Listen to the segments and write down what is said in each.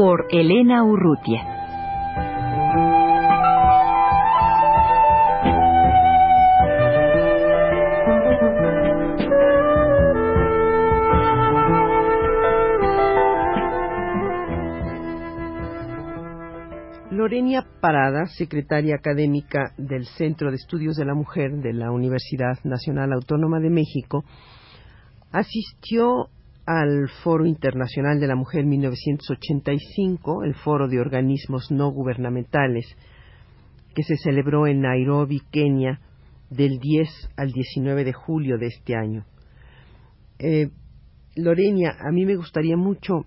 Por Elena Urrutia. Lorenia Parada, secretaria académica del Centro de Estudios de la Mujer de la Universidad Nacional Autónoma de México, asistió al Foro Internacional de la Mujer 1985, el Foro de Organismos No Gubernamentales, que se celebró en Nairobi, Kenia, del 10 al 19 de julio de este año. Eh, Lorenia, a mí me gustaría mucho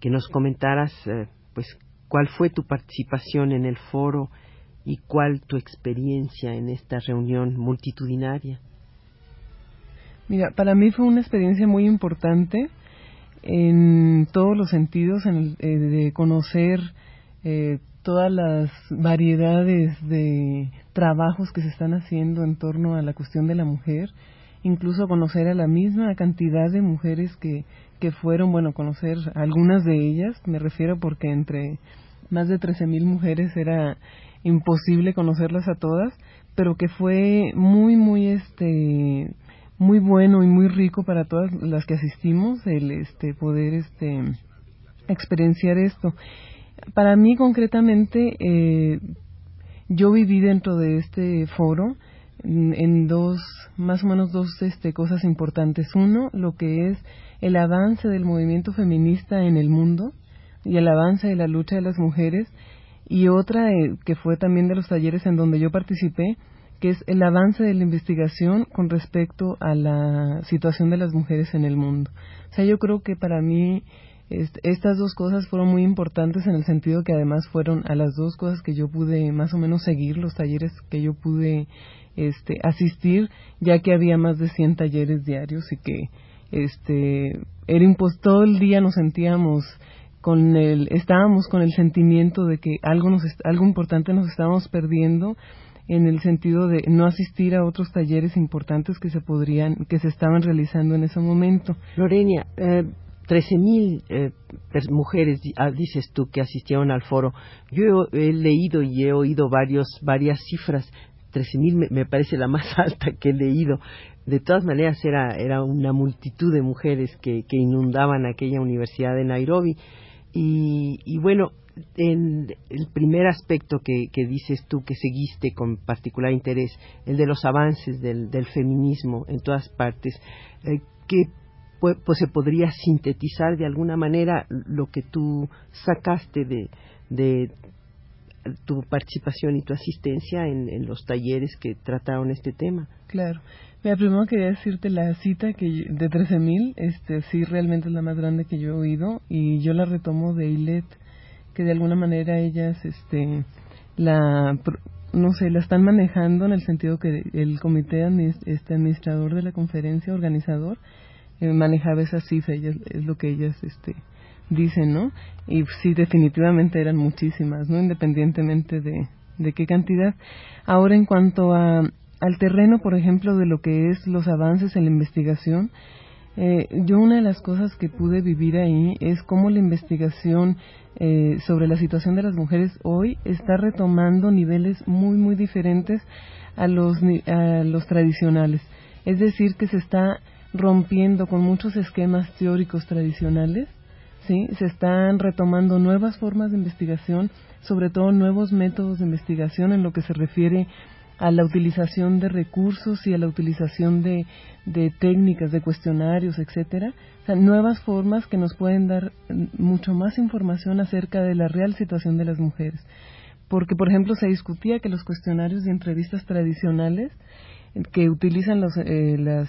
que nos comentaras, eh, pues, ¿Cuál fue tu participación en el foro y cuál tu experiencia en esta reunión multitudinaria? Mira, para mí fue una experiencia muy importante en todos los sentidos, en eh, de conocer eh, todas las variedades de trabajos que se están haciendo en torno a la cuestión de la mujer, incluso conocer a la misma cantidad de mujeres que, que fueron, bueno, conocer algunas de ellas, me refiero porque entre más de 13.000 mujeres era imposible conocerlas a todas, pero que fue muy, muy, este, muy bueno y muy rico para todas las que asistimos el, este, poder, este, experienciar esto. Para mí, concretamente, eh, yo viví dentro de este foro en, dos, más o menos dos este, cosas importantes. Uno, lo que es el avance del movimiento feminista en el mundo y el avance de la lucha de las mujeres y otra eh, que fue también de los talleres en donde yo participé, que es el avance de la investigación con respecto a la situación de las mujeres en el mundo. O sea, yo creo que para mí estas dos cosas fueron muy importantes en el sentido que además fueron a las dos cosas que yo pude más o menos seguir, los talleres que yo pude este, asistir, ya que había más de 100 talleres diarios y que este, era todo el día nos sentíamos con el estábamos con el sentimiento de que algo nos algo importante nos estábamos perdiendo en el sentido de no asistir a otros talleres importantes que se podrían que se estaban realizando en ese momento. Lorena, eh, 13.000 eh, mujeres, ah, dices tú, que asistieron al foro. Yo he, leído y he oído varios, varias cifras. 13.000 me, me parece la más alta que he leído. De todas maneras, era, era una multitud de mujeres que, que inundaban aquella universidad de Nairobi. Y, bueno, en el primer aspecto que, dices tú que seguiste con particular interés, el de los avances del, feminismo en todas partes, eh, que pues, se podría sintetizar de alguna manera lo que tú sacaste de, tu participación y tu asistencia en, los talleres que trataron este tema. Claro. Mira, primero quería decirte la cita que de 13.000, este, sí realmente es la más grande que yo he oído y yo la retomo de ILET, que de alguna manera ellas, este, la, no sé, la están manejando en el sentido que el comité este administrador de la conferencia, organizador, eh, manejaba esa cifra, ellas, es lo que ellas, este, dicen, ¿no? Y sí, definitivamente eran muchísimas, ¿no? Independientemente de, de qué cantidad. Ahora, en cuanto a al terreno, por ejemplo, de lo que es los avances en la investigación, eh, yo una de las cosas que pude vivir ahí es cómo la investigación eh, sobre la situación de las mujeres hoy está retomando niveles muy, muy diferentes a los, a los tradicionales. Es decir, que se está rompiendo con muchos esquemas teóricos tradicionales, ¿sí? se están retomando nuevas formas de investigación, sobre todo nuevos métodos de investigación en lo que se refiere a la utilización de recursos y a la utilización de, de técnicas, de cuestionarios, etcétera, o sea, nuevas formas que nos pueden dar mucho más información acerca de la real situación de las mujeres. Porque, por ejemplo, se discutía que los cuestionarios y entrevistas tradicionales que utilizan los, eh, las,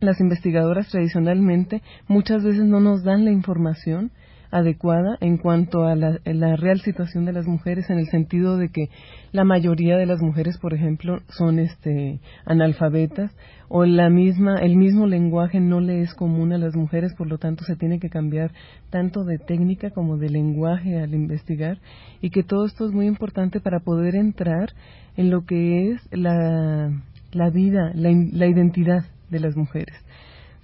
las investigadoras tradicionalmente muchas veces no nos dan la información adecuada en cuanto a la, real situación de las mujeres en el sentido de que la mayoría de las mujeres por ejemplo son este analfabetas o la misma el mismo lenguaje no le es común a las mujeres por lo tanto se tiene que cambiar tanto de técnica como de lenguaje al investigar y que todo esto es muy importante para poder entrar en lo que es la, vida la, la identidad de las mujeres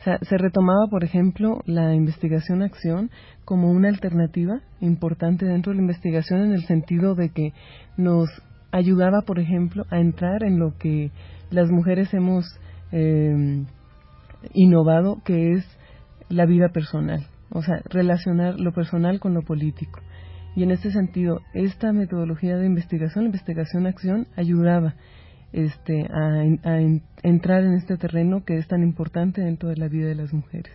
se retomaba, por ejemplo, la investigación-acción como una alternativa importante dentro de la investigación en el sentido de que nos ayudaba, por ejemplo, a entrar en lo que las mujeres hemos eh, innovado, que es la vida personal, o sea, relacionar lo personal con lo político. Y en este sentido, esta metodología de investigación, investigación-acción, ayudaba este, a, entrar en este terreno que es tan importante dentro de la vida de las mujeres.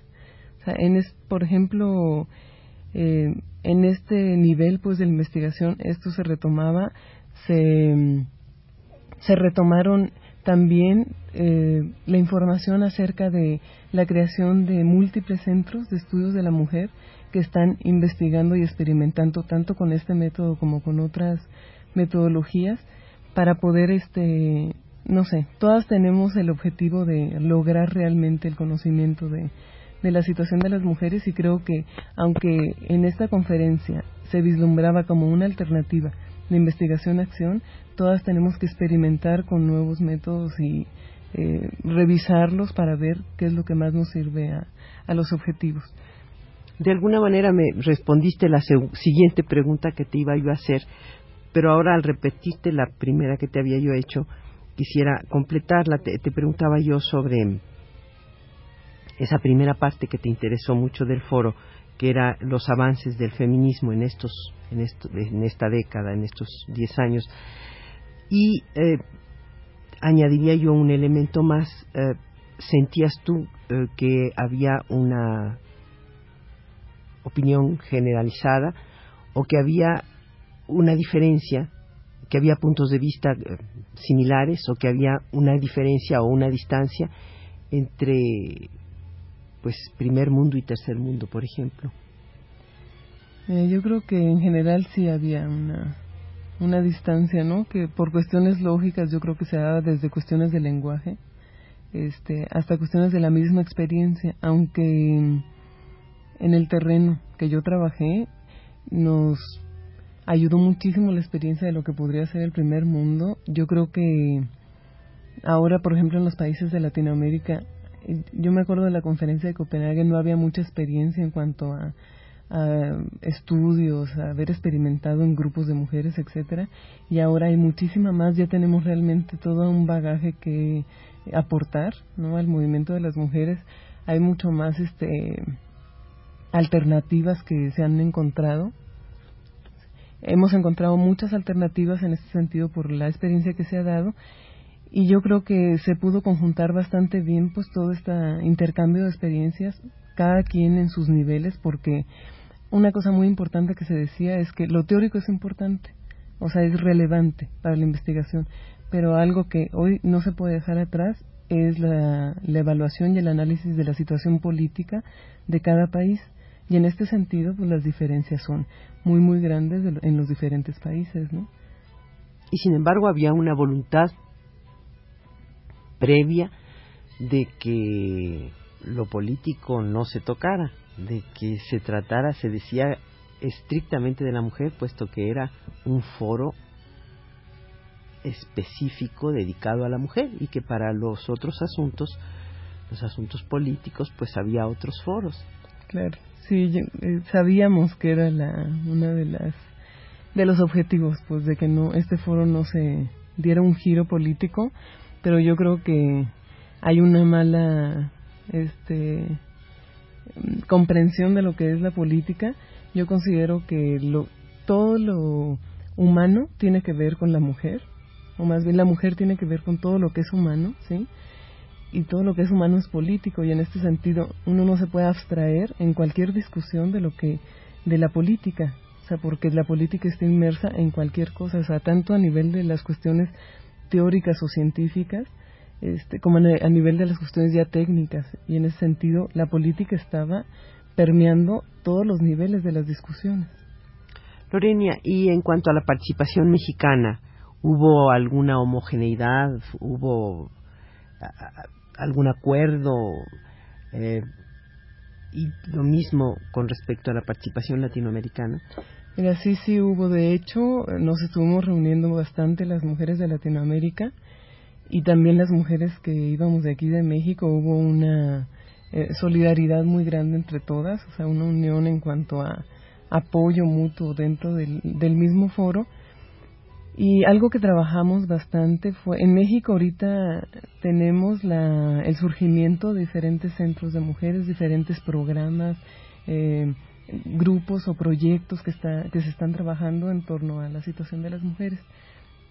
En es, por ejemplo, eh, en este nivel pues de la investigación esto se retomaba, se, se retomaron también eh, la información acerca de la creación de múltiples centros de estudios de la mujer que están investigando y experimentando tanto con este método como con otras metodologías para poder, este, no sé, todas tenemos el objetivo de lograr realmente el conocimiento de, de la situación de las mujeres y creo que aunque en esta conferencia se vislumbraba como una alternativa de investigación-acción, todas tenemos que experimentar con nuevos métodos y eh, revisarlos para ver qué es lo que más nos sirve a, a los objetivos. De alguna manera me respondiste la siguiente pregunta que te iba yo a hacer pero ahora al repetirte la primera que te había yo hecho, quisiera completarla. Te, preguntaba yo sobre esa primera parte que te interesó mucho del foro, que era los avances del feminismo en estos, en, en esta década, en estos diez años. Y eh, añadiría yo un elemento más. Eh, ¿Sentías tú eh, que había una opinión generalizada o que había una diferencia, que había puntos de vista eh, similares o que había una diferencia o una distancia entre pues primer mundo y tercer mundo, por ejemplo. Eh, yo creo que en general sí había una, una distancia, ¿no? Que por cuestiones lógicas yo creo que se daba desde cuestiones de lenguaje este, hasta cuestiones de la misma experiencia, aunque en el terreno que yo trabajé nos ayudó muchísimo la experiencia de lo que podría ser el primer mundo. Yo creo que ahora, por ejemplo, en los países de Latinoamérica, yo me acuerdo de la conferencia de Copenhague, no había mucha experiencia en cuanto a, estudios, a haber experimentado en grupos de mujeres, etcétera, y ahora hay muchísima más, ya tenemos realmente todo un bagaje que aportar, ¿no? al movimiento de las mujeres. Hay mucho más este alternativas que se han encontrado hemos encontrado muchas alternativas en este sentido por la experiencia que se ha dado y yo creo que se pudo conjuntar bastante bien pues todo este intercambio de experiencias cada quien en sus niveles porque una cosa muy importante que se decía es que lo teórico es importante o sea es relevante para la investigación pero algo que hoy no se puede dejar atrás es la, la evaluación y el análisis de la situación política de cada país y en este sentido, pues las diferencias son muy, muy grandes en los diferentes países, ¿no? Y sin embargo había una voluntad previa de que lo político no se tocara, de que se tratara, se decía estrictamente de la mujer, puesto que era un foro específico dedicado a la mujer y que para los otros asuntos, los asuntos políticos, pues había otros foros. Claro. Sí, eh, sabíamos que era la, una de las de los objetivos, pues de que no este foro no se diera un giro político, pero yo creo que hay una mala este comprensión de lo que es la política. Yo considero que lo, todo lo humano tiene que ver con la mujer, o más bien la mujer tiene que ver con todo lo que es humano, ¿sí? Y todo lo que es humano es político y en este sentido uno no se puede abstraer en cualquier discusión de lo que de la política o sea porque la política está inmersa en cualquier cosa o sea tanto a nivel de las cuestiones teóricas o científicas este como a nivel de las cuestiones ya técnicas y en ese sentido la política estaba permeando todos los niveles de las discusiones. Lorenia, y en cuanto a la participación mexicana, ¿hubo alguna homogeneidad? ¿Hubo algún acuerdo? Eh, y lo mismo con respecto a la participación latinoamericana. Mira, sí, sí hubo. De hecho, nos estuvimos reuniendo bastante las mujeres de Latinoamérica y también las mujeres que íbamos de aquí de México. Hubo una eh, solidaridad muy grande entre todas, o sea, una unión en cuanto a apoyo mutuo dentro del, del mismo foro. Y algo que trabajamos bastante fue, en México ahorita tenemos la, el surgimiento de diferentes centros de mujeres, diferentes programas, eh, grupos o proyectos que, está, que se están trabajando en torno a la situación de las mujeres.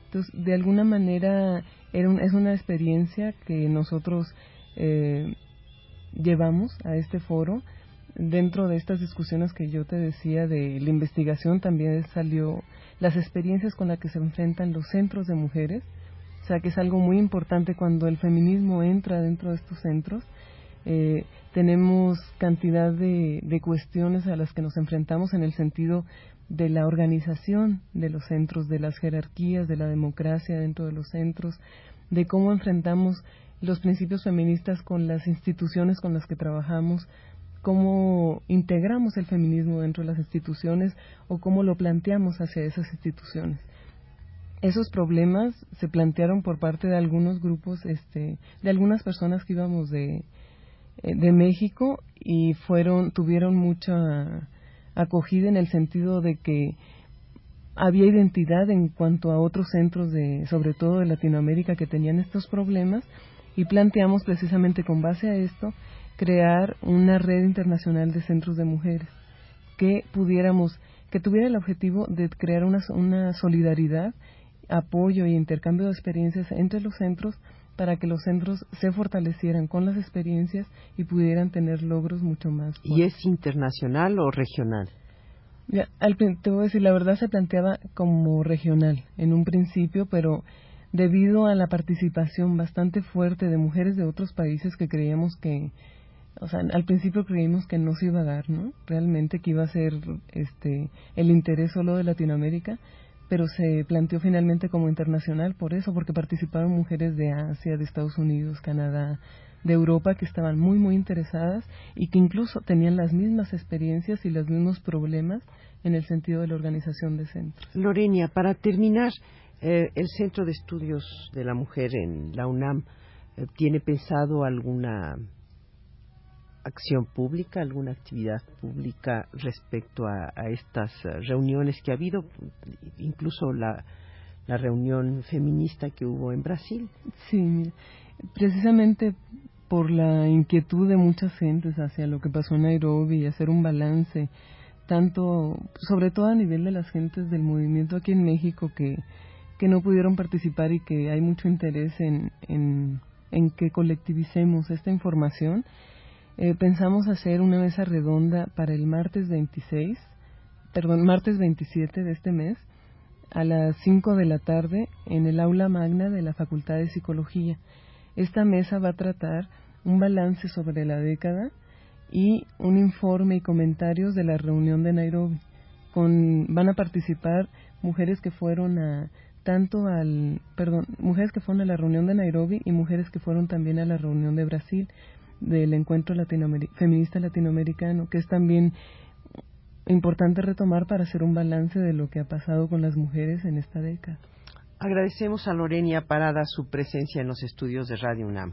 Entonces, de alguna manera era es una experiencia que nosotros eh, llevamos a este foro. Dentro de estas discusiones que yo te decía de la investigación también salió las experiencias con las que se enfrentan los centros de mujeres, o sea que es algo muy importante cuando el feminismo entra dentro de estos centros. Eh, tenemos cantidad de, de cuestiones a las que nos enfrentamos en el sentido de la organización de los centros, de las jerarquías, de la democracia dentro de los centros, de cómo enfrentamos los principios feministas con las instituciones con las que trabajamos, cómo integramos el feminismo dentro de las instituciones o cómo lo planteamos hacia esas instituciones. Esos problemas se plantearon por parte de algunos grupos, este, de algunas personas que íbamos de, eh, de México y fueron, tuvieron mucha acogida en el sentido de que había identidad en cuanto a otros centros de, sobre todo de Latinoamérica, que tenían estos problemas y planteamos precisamente con base a esto crear una red internacional de centros de mujeres que pudiéramos, que tuviera el objetivo de crear una, una solidaridad, apoyo y intercambio de experiencias entre los centros para que los centros se fortalecieran con las experiencias y pudieran tener logros mucho más. ¿Y es internacional o regional? Ya, al, te voy a decir, la verdad se planteaba como regional en un principio, pero debido a la participación bastante fuerte de mujeres de otros países que creíamos que, o sea, al principio creímos que no se iba a dar, ¿no? Realmente que iba a ser este el interés solo de Latinoamérica, pero se planteó finalmente como internacional por eso, porque participaron mujeres de Asia, de Estados Unidos, Canadá, de Europa que estaban muy muy interesadas y que incluso tenían las mismas experiencias y los mismos problemas en el sentido de la organización de centros. Lorenia, para terminar, eh, el Centro de Estudios de la Mujer en la UNAM eh, tiene pensado alguna acción pública, alguna actividad pública respecto a, estas eh, reuniones que ha habido, incluso la, la reunión feminista que hubo en Brasil. Sí, precisamente por la inquietud de muchas gentes hacia lo que pasó en Nairobi y hacer un balance, tanto, sobre todo a nivel de las gentes del movimiento aquí en México que que no pudieron participar y que hay mucho interés en, en, que colectivicemos esta información. Eh, pensamos hacer una mesa redonda para el martes 26, perdón, martes 27 de este mes, a las 5 de la tarde en el aula magna de la Facultad de Psicología. Esta mesa va a tratar un balance sobre la década y un informe y comentarios de la reunión de Nairobi. Con, van a participar mujeres que fueron a tanto al, perdón, mujeres que fueron a la reunión de Nairobi y mujeres que fueron también a la reunión de Brasil del encuentro feminista latinoamericano, que es también importante retomar para hacer un balance de lo que ha pasado con las mujeres en esta década. Agradecemos a Lorenia Parada su presencia en los estudios de Radio UNAM.